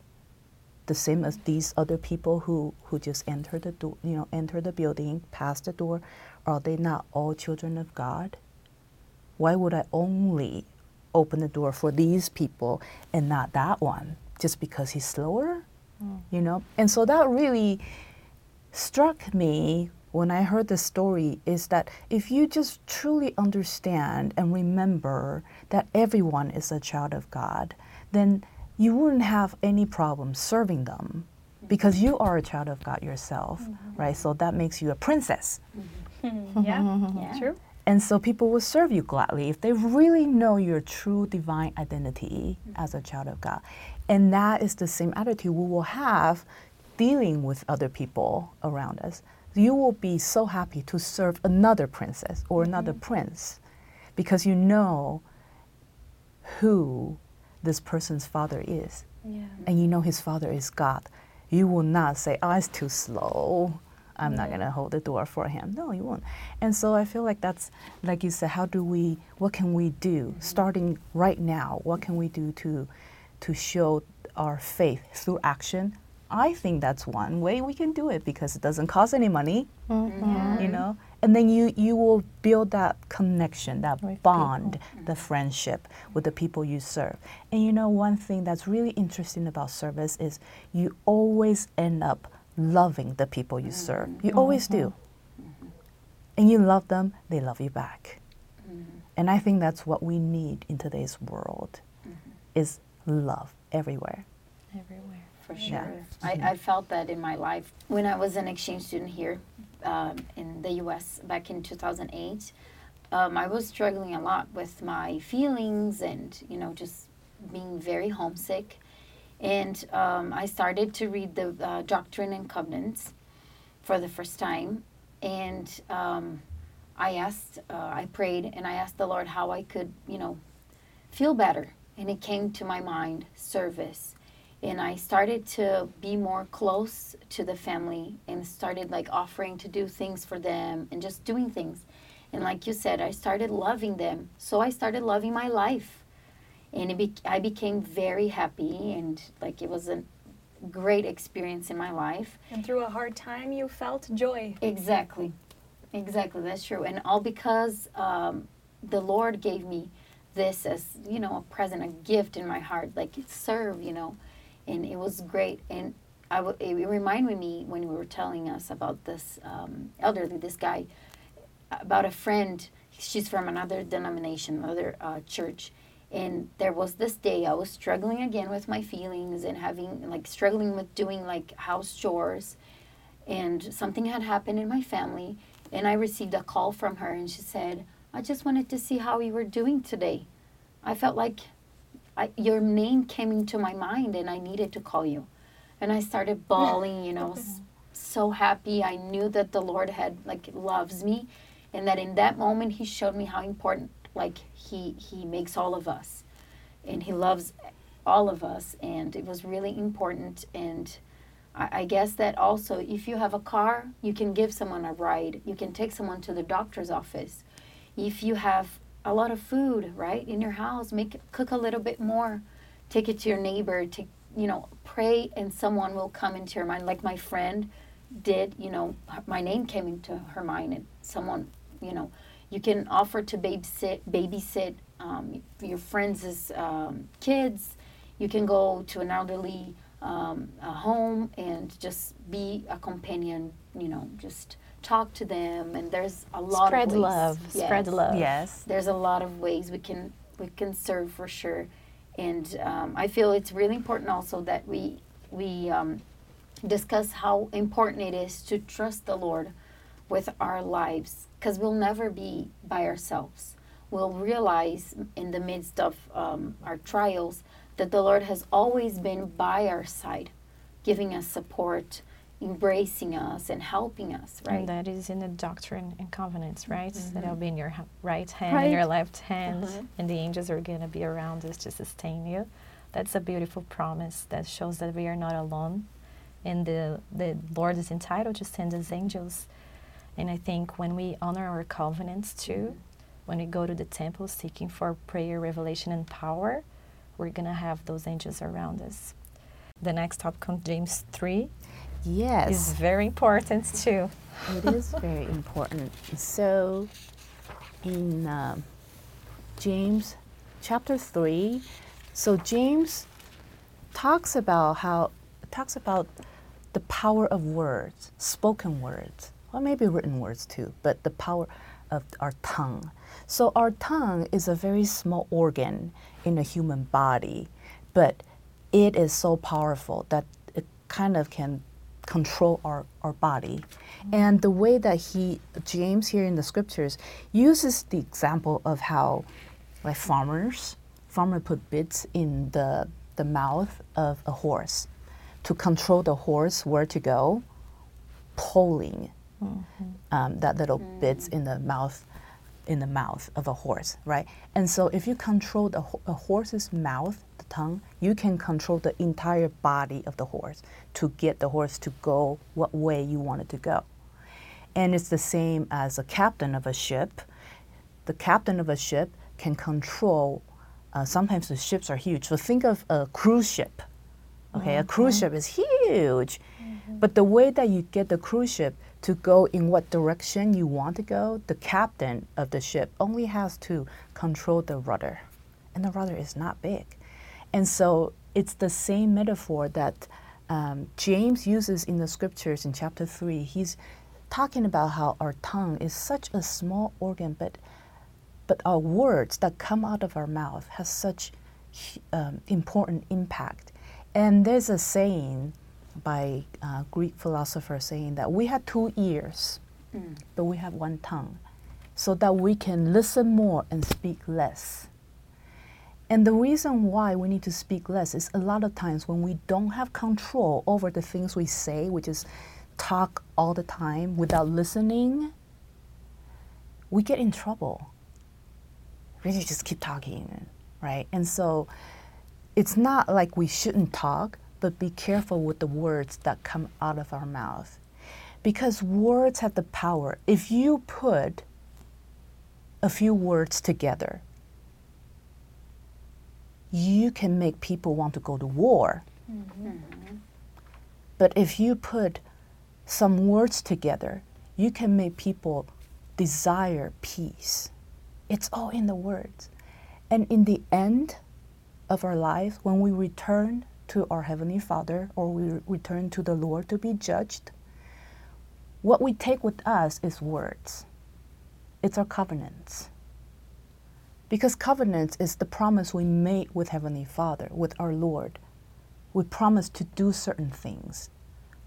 The same as these other people who, who just enter the door, you know, enter the building, pass the door. Are they not all children of God? Why would I only open the door for these people and not that one just because he's slower? Hmm. You know? And so that really struck me when I heard the story is that if you just truly understand and remember that everyone is a child of God, then you wouldn't have any problem serving them because you are a child of God yourself, mm-hmm. right? So that makes you a princess. Mm-hmm. yeah, true. And so people will serve you gladly if they really know your true divine identity mm-hmm. as a child of God. And that is the same attitude we will have dealing with other people around us. You will be so happy to serve another princess or mm-hmm. another prince because you know who this person's father is Yeah. and you know his father is God, you will not say, "Oh, it's too slow. I'm not gonna hold the door for him." No, you won't. And so I feel like that's, like you said, how do we? What can we do mm-hmm. starting right now? What can we do to, to show our faith through action? I think that's one way we can do it because it doesn't cost any money, mm-hmm. you know. And then you you will build that connection, that With bond, the friendship with the people you serve. And you know, one thing that's really interesting about service is you always end up loving the people you serve. You mm-hmm. always do. Mm-hmm. And you love them, they love you back. And I think that's what we need in today's world is love everywhere. Everywhere. For sure. Yeah. I, I felt that in my life when I was an exchange student here um, in the US back in 2008. Um, I was struggling a lot with my feelings and, you know, just being very homesick. And um, I started to read the uh, Doctrine and Covenants for the first time. And um, I asked, uh, I prayed, and I asked the Lord how I could, you know, feel better and it came to my mind service. And I started to be more close to the family and started like offering to do things for them and just doing things. And like you said, I started loving them. So I started loving my life. And it be- I became very happy and like it was a great experience in my life. And through a hard time, you felt joy. Exactly. Exactly. That's true. And all because um, the Lord gave me this as, you know, a present, a gift in my heart, like it served, you know, and it was great. And I w- it reminded me when we were telling us about this um, elderly, this guy, about a friend. She's from another denomination, another uh, church. And there was this day I was struggling again with my feelings and having, like, struggling with doing, like, house chores. And something had happened in my family and I received a call from her, and she said, I just wanted to see how you were doing today. I felt like I, your name came into my mind, and I needed to call you. And I started bawling, you know, so happy. I knew that the Lord had, like, loves me, and that in that moment, He showed me how important, like, He, he makes all of us. And He loves all of us, and it was really important. And I, I guess that also, if you have a car, you can give someone a ride. You can take someone to the doctor's office. If you have a lot of food, right, in your house, make it cook a little bit more. Take it to your neighbor. To you know, pray, and someone will come into your mind. Like my friend did. You know, my name came into her mind, and someone, you know, you can offer to babysit, babysit um, your friends' um, kids. You can go to an elderly um, home and just be a companion. You know, just talk to them. And there's a lot Spread of ways. love. Spread love. Yes. There's a lot of ways we can we can serve for sure. And um, I feel it's really important also that we we um, discuss how important it is to trust the Lord with our lives because we'll never be by ourselves. We'll realize in the midst of um, our trials that the Lord has always been by our side, giving us support, embracing us, and helping us, right? And that is in the doctrine and covenants, right? Mm-hmm. That will be in your right hand Right. and your left hand, Uh-huh. and the angels are going to be around us to sustain you. That's a beautiful promise that shows that we are not alone, and the the Lord is entitled to send us angels. And I think when we honor our covenants too, when we go to the temple seeking for prayer, revelation, and power, we're going to have those angels around us. The next topic on James 3 is Yes. very important too. it is very important. So, in um James chapter three, so James talks about how talks about the power of words, spoken words, or maybe written words too, but the power of our tongue. So our tongue is a very small organ in a human body, but it is so powerful that it kind of can control our, our body. And the way that he, James here in the scriptures, uses the example of how like farmers, farmer put bits in the, the mouth of a horse to control the horse where to go, pulling um, that little bits in the mouth in the mouth of a horse, right? And so if you control the a horse's mouth, the tongue, you can control the entire body of the horse to get the horse to go what way you want it to go. And it's the same as a captain of a ship. The captain of a ship can control. Uh, sometimes the ships are huge. So think of a cruise ship. Okay, a cruise ship is huge, but the way that you get the cruise ship to go in what direction you want to go, the captain of the ship only has to control the rudder, and the rudder is not big. And so it's the same metaphor that um, James uses in the scriptures in chapter 3. He's talking about how our tongue is such a small organ, but but our words that come out of our mouth has such um, important impact. And there's a saying by uh, Greek philosopher saying that we have two ears, but we have one tongue, so that we can listen more and speak less. And the reason why we need to speak less is a lot of times when we don't have control over the things we say, we just talk all the time without listening, we get in trouble. We just keep talking, right? And so it's not like we shouldn't talk, but be careful with the words that come out of our mouth. Because words have the power. If you put a few words together, you can make people want to go to war. Mm-hmm. But if you put some words together, you can make people desire peace. It's all in the words. And in the end of our life, when we return to our Heavenly Father or we return to the Lord to be judged, what we take with us is words. It's our covenants. Because covenants is the promise we made with Heavenly Father, with our Lord. We promise to do certain things,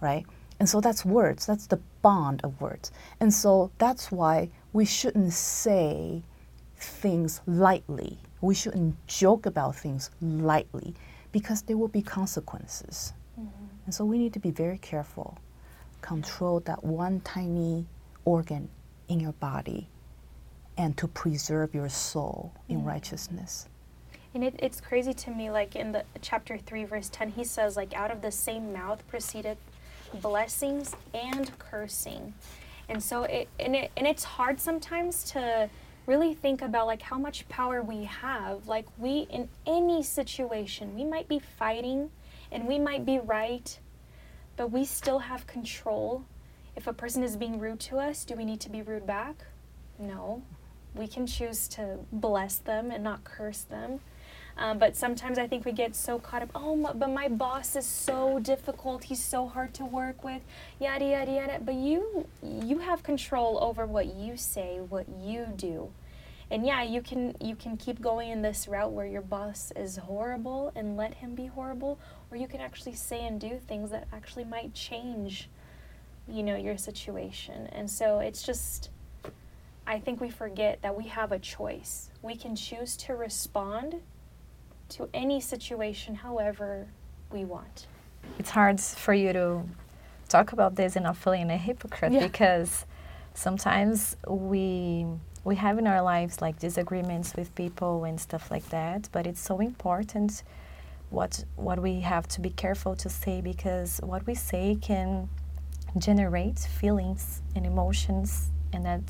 right? And so that's words. That's the bond of words. And so that's why we shouldn't say things lightly. We shouldn't joke about things lightly because there will be consequences. Mm-hmm. And so we need to be very careful. Control that one tiny organ in your body and to preserve your soul in mm-hmm. righteousness. And it, it's crazy to me, like in the chapter 3, verse 10, he says, like, out of the same mouth proceeded blessings and cursing. And so it and it and it's hard sometimes to really think about like how much power we have. Like we in any situation, we might be fighting and we might be right, but we still have control. If a person is being rude to us, do we need to be rude back? No. We can choose to bless them and not curse them. Um, but sometimes I think we get so caught up. Oh, my, but my boss is so difficult. He's so hard to work with. Yada yada yada. But you you have control over what you say, what you do, and yeah, you can you can keep going in this route where your boss is horrible and let him be horrible, or you can actually say and do things that actually might change, you know, your situation. And so it's just. I think we forget that we have a choice. We can choose to respond to any situation however we want. It's hard for you to talk about this and not feeling a hypocrite Yeah. because sometimes we we have in our lives like disagreements with people and stuff like that but it's so important what what we have to be careful to say because what we say can generate feelings and emotions and that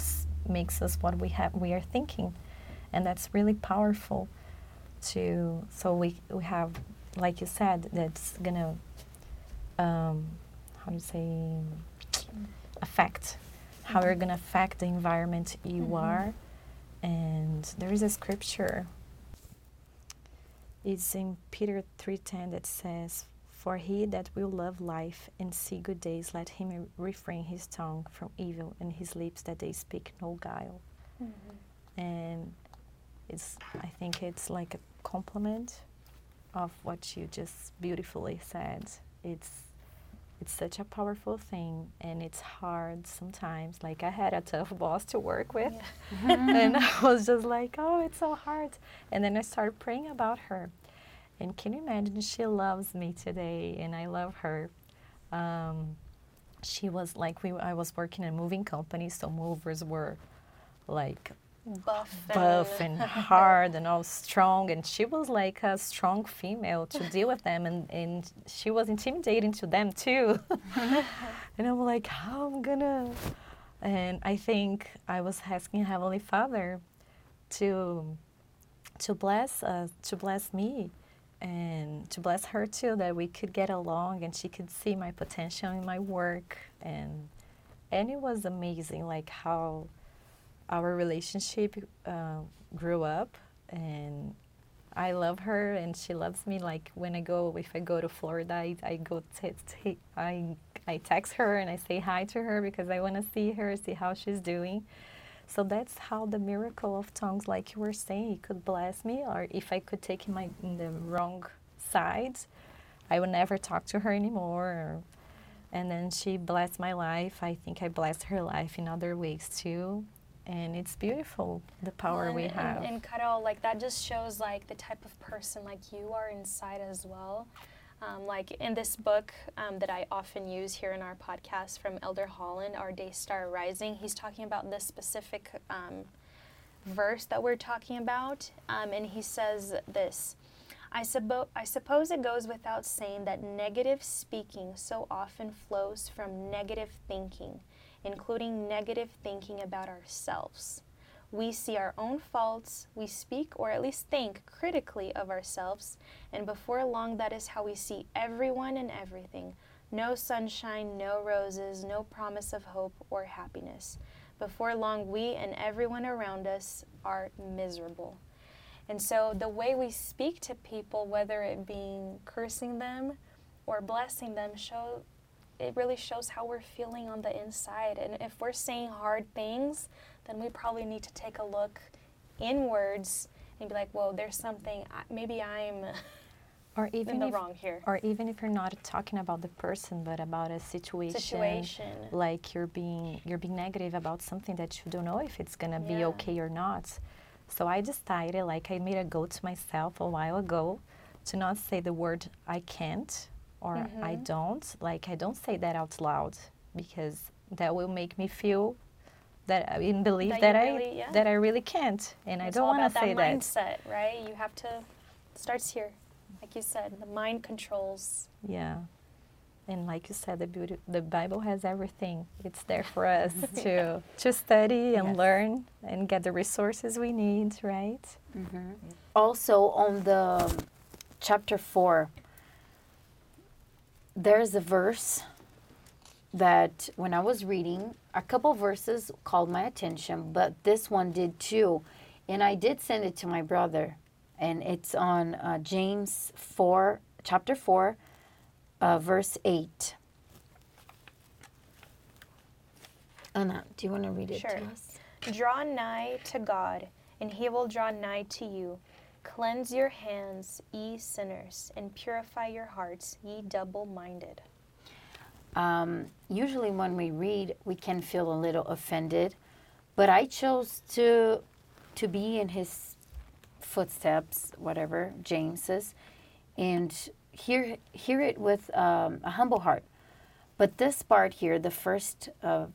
makes us what we have we are thinking and that's really powerful to so we we have like you said that's gonna um, how do you say affect how you're mm-hmm. gonna affect the environment you mm-hmm. are. And there is a scripture. It's in peter 3.10 that says for he that will love life and see good days let him refrain his tongue from evil and his lips that they speak no guile. Mm-hmm. And it's i think it's like a complement of what you just beautifully said. It's it's such a powerful thing and it's hard sometimes. Like i had a tough boss to work with and i was just like oh it's so hard. And then i started praying about her. And can you imagine? She loves me today and i love her. Um, she was like we i was working in a moving company so movers were like Buff. buff and hard and all strong. And she was like a strong female to deal with them. And, and she was intimidating to them too. And i'm like how i'm gonna? And i think i was asking heavenly father to to bless us to bless me and to bless her too that we could get along and she could see my potential in my work. And and it was amazing like how our relationship uh, grew up and I love her and she loves me. Like when I go, if I go to Florida, I, I go, t- t- I, I text her and I say hi to her because I want to see her, see how she's doing. So that's how the miracle of tongues, like you were saying, it could bless me, or if I could take my in the wrong side, I would never talk to her anymore. Or, and then she blessed my life. I think I blessed her life in other ways too. And it's beautiful, the power Well, we have. And, and Carol, like that just shows like the type of person like you are inside as well. Um, like in this book um, that I often use here in our podcast from Elder Holland, Our Day Star Rising, he's talking about this specific um, verse that we're talking about, um, and he says this. I, suppo- I suppose it goes without saying that negative speaking so often flows from negative thinking, including negative thinking about ourselves. We see our own faults, we speak or at least think critically of ourselves, and before long, that is how we see everyone and everything. No sunshine, no roses, no promise of hope or happiness. Before long, we and everyone around us are miserable. And so, the way we speak to people, whether it being cursing them or blessing them, show it really shows how we're feeling on the inside. And if we're saying hard things, then we probably need to take a look inwards and be like, "Whoa, there's something. Maybe I'm or even in the if, wrong here." Or even if you're not talking about the person, but about a situation, Situation. like you're being you're being negative about something that you don't know if it's gonna be okay or not. So I decided, like I made a goal to myself a while ago, to not say the word I can't or I Mhm. don't. Like I don't say that out loud because that will make me feel that uh, I mean, believe That that, I really- yeah. that I really can't, and I don't all want to about say that that. mindset, right? You have to starts here, like you said. The mind controls. Yeah. And like you said, the beauty, the Bible has everything. It's there for us to to study and Yes. learn and get the resources we need, right? Mm-hmm. Also, on the um, chapter 4, there's a verse that when I was reading, a couple verses called my attention, but this one did too. And I did send it to my brother, and it's on uh, James 4, chapter 4, uh, verse 8. Ana, do you want to read it Sure. to us? Draw nigh to God, and he will draw nigh to you. Cleanse your hands, ye sinners, and purify your hearts, ye double minded. um, usually when we read, we can feel a little offended, but I chose to to be in his footsteps, whatever James's, and hear hear it with um, a humble heart. But this part here, the first uh,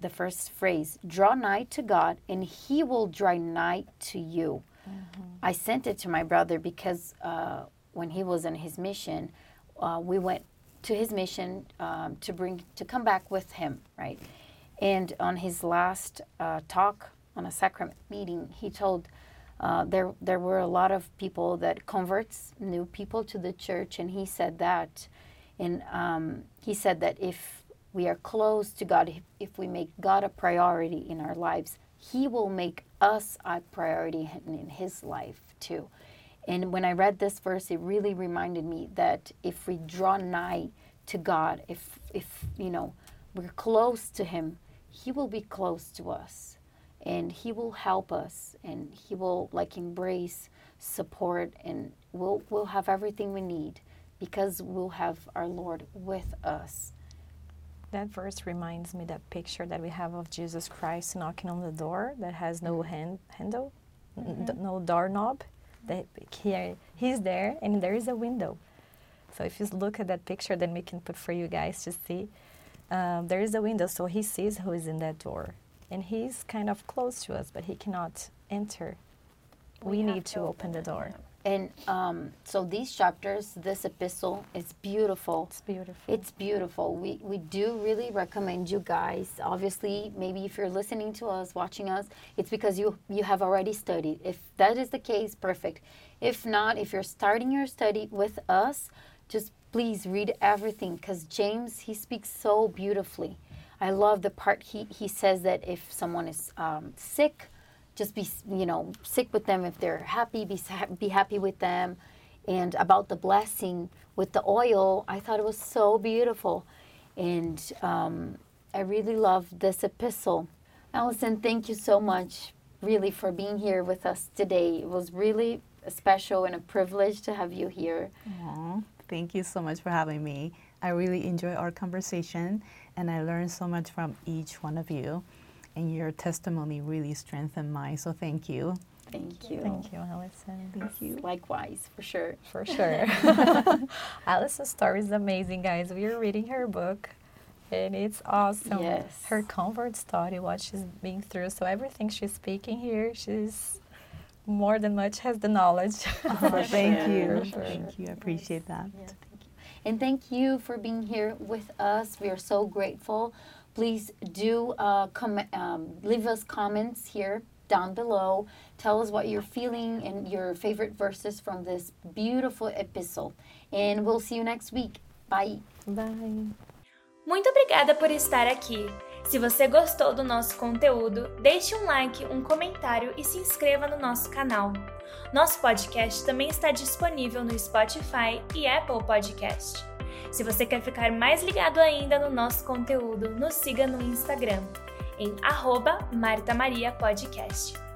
the first phrase, "Draw nigh to God, and He will draw nigh to you." I sent it to my brother because uh, when he was on his mission, uh, we went to his mission um, to bring to come back with him, right? And on his last uh, talk on a sacrament meeting, he told uh, there there were a lot of people that converts new people to the church, and he said that, and um, he said that if we are close to God, if we make God a priority in our lives, He will make us a priority in, His life too. And when I read this verse, it really reminded me that if we draw nigh to God, if if you know we're close to Him, He will be close to us, and He will help us, and He will like embrace, support, and we'll we'll have everything we need because we'll have our Lord with us. That verse reminds me that picture that we have of Jesus Christ knocking on the door that has no hand, handle, n- d- no doorknob. That here he's there and there is a window. So if you look at that picture, then we can put for you guys to see. Um, there is a window, so he sees who is in that door, and he's kind of close to us, but he cannot enter. We, have need to open the door. And um, so these chapters, this epistle is beautiful. It's beautiful. It's beautiful. We, we do really recommend you guys. Obviously, maybe if you're listening to us, watching us, it's because you you have already studied. If that is the case, perfect. If not, if you're starting your study with us, just please read everything because James he speaks so beautifully. I love the part he, he says that if someone is um, sick, just be you know sick with them. If they're happy, be be happy with them and about the blessing with the oil. I thought it was so beautiful. And um, I really love this epistle. Allison, thank you so much, really, for being here with us today. It was really special and a privilege to have you here. Aw, thank you so much for having me. I really enjoy our conversation and I learned so much from each one of you. And your testimony really strengthened mine, so thank you. Thank you. Thank you, Allison. Thank you. Likewise, for sure. For sure. Allison's story is amazing, guys. We are reading her book, And it's awesome. Yes. Her comfort story, what she's been through. So everything she's speaking here, she's more than much has the knowledge. Oh, thank sure, you. for sure. Thank you. I appreciate that. thank you And thank you for being here with us. We are so grateful. Please do uh, com- um, leave us comments here down below. Tell us what you're feeling and your favorite verses from this beautiful epistle. And we'll see you next week. Bye. Bye. Muito obrigada por estar aqui. Se você gostou do nosso conteúdo, deixe um like, um comentário e se inscreva no nosso canal. Nosso podcast também está disponível no Spotify e Apple Podcast. Se você quer ficar mais ligado ainda no nosso conteúdo, nos siga no Instagram, em arroba Marta Maria Podcast.